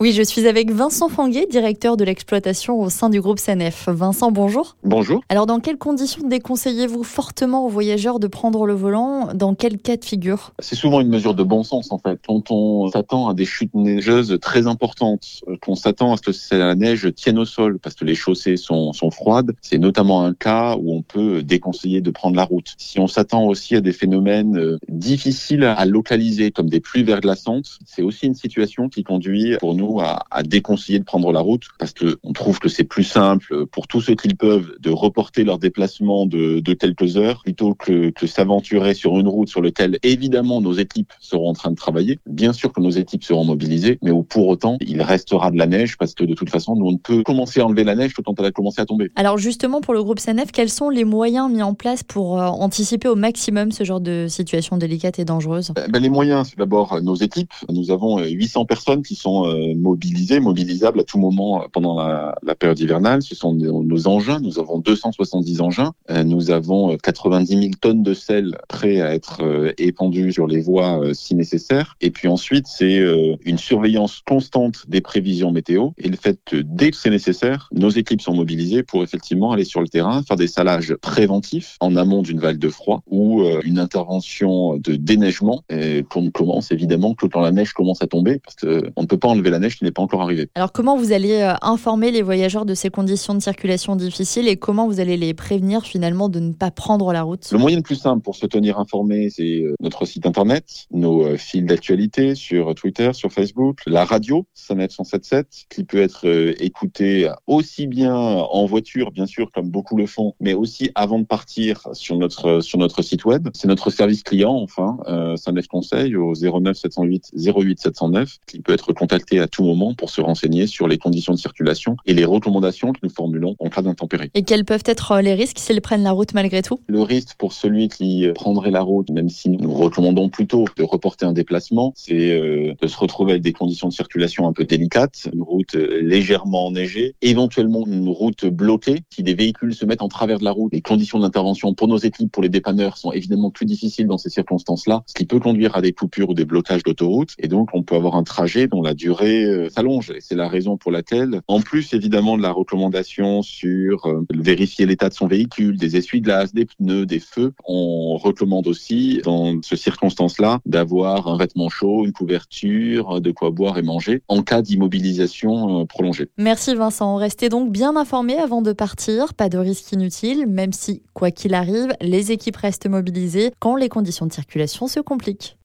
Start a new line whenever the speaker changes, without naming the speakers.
Oui, je suis avec Vincent Fanguet, directeur de l'exploitation au sein du groupe CNF. Vincent, bonjour.
Bonjour.
Alors, dans quelles conditions déconseillez-vous fortement aux voyageurs de prendre le volant? Dans quel cas de figure?
C'est souvent une mesure de bon sens, en fait. Quand on s'attend à des chutes neigeuses très importantes, qu'on s'attend à ce que la neige tienne au sol parce que les chaussées sont, sont froides, c'est notamment un cas où on peut déconseiller de prendre la route. Si on s'attend aussi à des phénomènes euh, difficiles à localiser, comme des pluies verglaçantes, c'est aussi une situation qui conduit pour nous à, à déconseiller de prendre la route parce que on trouve que c'est plus simple pour tous ceux qui le peuvent de reporter leur déplacement de, de quelques heures plutôt que, que s'aventurer sur une route sur laquelle évidemment nos équipes seront en train de travailler. Bien sûr que nos équipes seront mobilisées, mais où pour autant il restera de la neige parce que de toute façon nous on ne peut commencer à enlever la neige que quand elle a commencé à tomber.
Alors justement pour le groupe CNF, quels sont les moyens mis en place pour euh, anticiper au maximum ce genre de situation délicate et dangereuse?
Ben, Les moyens, c'est d'abord nos équipes. Nous avons 800 personnes qui sont euh, mobilisées, mobilisables à tout moment pendant la, période hivernale. Ce sont nos engins. Nous avons 270 engins. Euh, nous avons 90 000 tonnes de sel prêts à être épandus sur les voies si nécessaire. Et puis ensuite, c'est une surveillance constante des prévisions météo et le fait que dès que c'est nécessaire, nos équipes sont mobilisées pour effectivement aller sur le terrain, faire des salages préventifs en amont d'une vague de froid ou une intervention de déneigement qu'on commence évidemment que quand la neige commence à tomber parce qu'on ne peut pas enlever la neige qui n'est pas encore arrivée.
Alors comment vous allez euh, informer les voyageurs de ces conditions de circulation difficiles et comment vous allez les prévenir finalement de ne pas prendre la route?
Le moyen le plus simple pour se tenir informé, c'est euh, notre site internet, nos euh, fils d'actualité sur Twitter, sur Facebook, la radio, Sanet 177, qui peut être écoutée aussi bien en voiture, bien sûr, comme beaucoup le font, mais aussi avant de partir sur notre, sur notre site web. C'est notre service client, enfin, euh, Sanet Conseil au 09 708 08 709, qui peut être contacté à tout moment pour se renseigner sur les conditions de circulation et les recommandations que nous formulons en cas d'intempéries.
Et quels peuvent être euh, les risques s'ils prennent la route malgré tout?
Le risque pour celui qui prendrait la route, même si nous recommandons plutôt de reporter un déplacement, c'est euh, de se retrouver avec des conditions de circulation un peu délicates, une route légèrement enneigée, éventuellement une route bloquée, si des véhicules se mettent en travers de la route, les conditions d'intervention pour nos équipes, pour les dépanneurs sont évidemment plus difficiles dans ces circonstances-là, ce qui peut conduire à des coupures ou des blocages d'autoroute, et donc on peut avoir un trajet dont la durée euh, s'allonge. Et c'est la raison pour laquelle, en plus évidemment de la recommandation sur euh, vérifier l'état de son véhicule, des essuie-glaces, des pneus, des feux, on recommande aussi dans ce circonstance-là d'avoir un vêtement chaud, une couverture, de quoi boire et manger en cas d'immobilisation euh, prolongée.
Merci Vincent. Restez donc bien informés avant de partir. Pas de risque inutile, même si, quoi qu'il arrive, les équipes restent mobilisées quand les conditions de circulation se compliquent.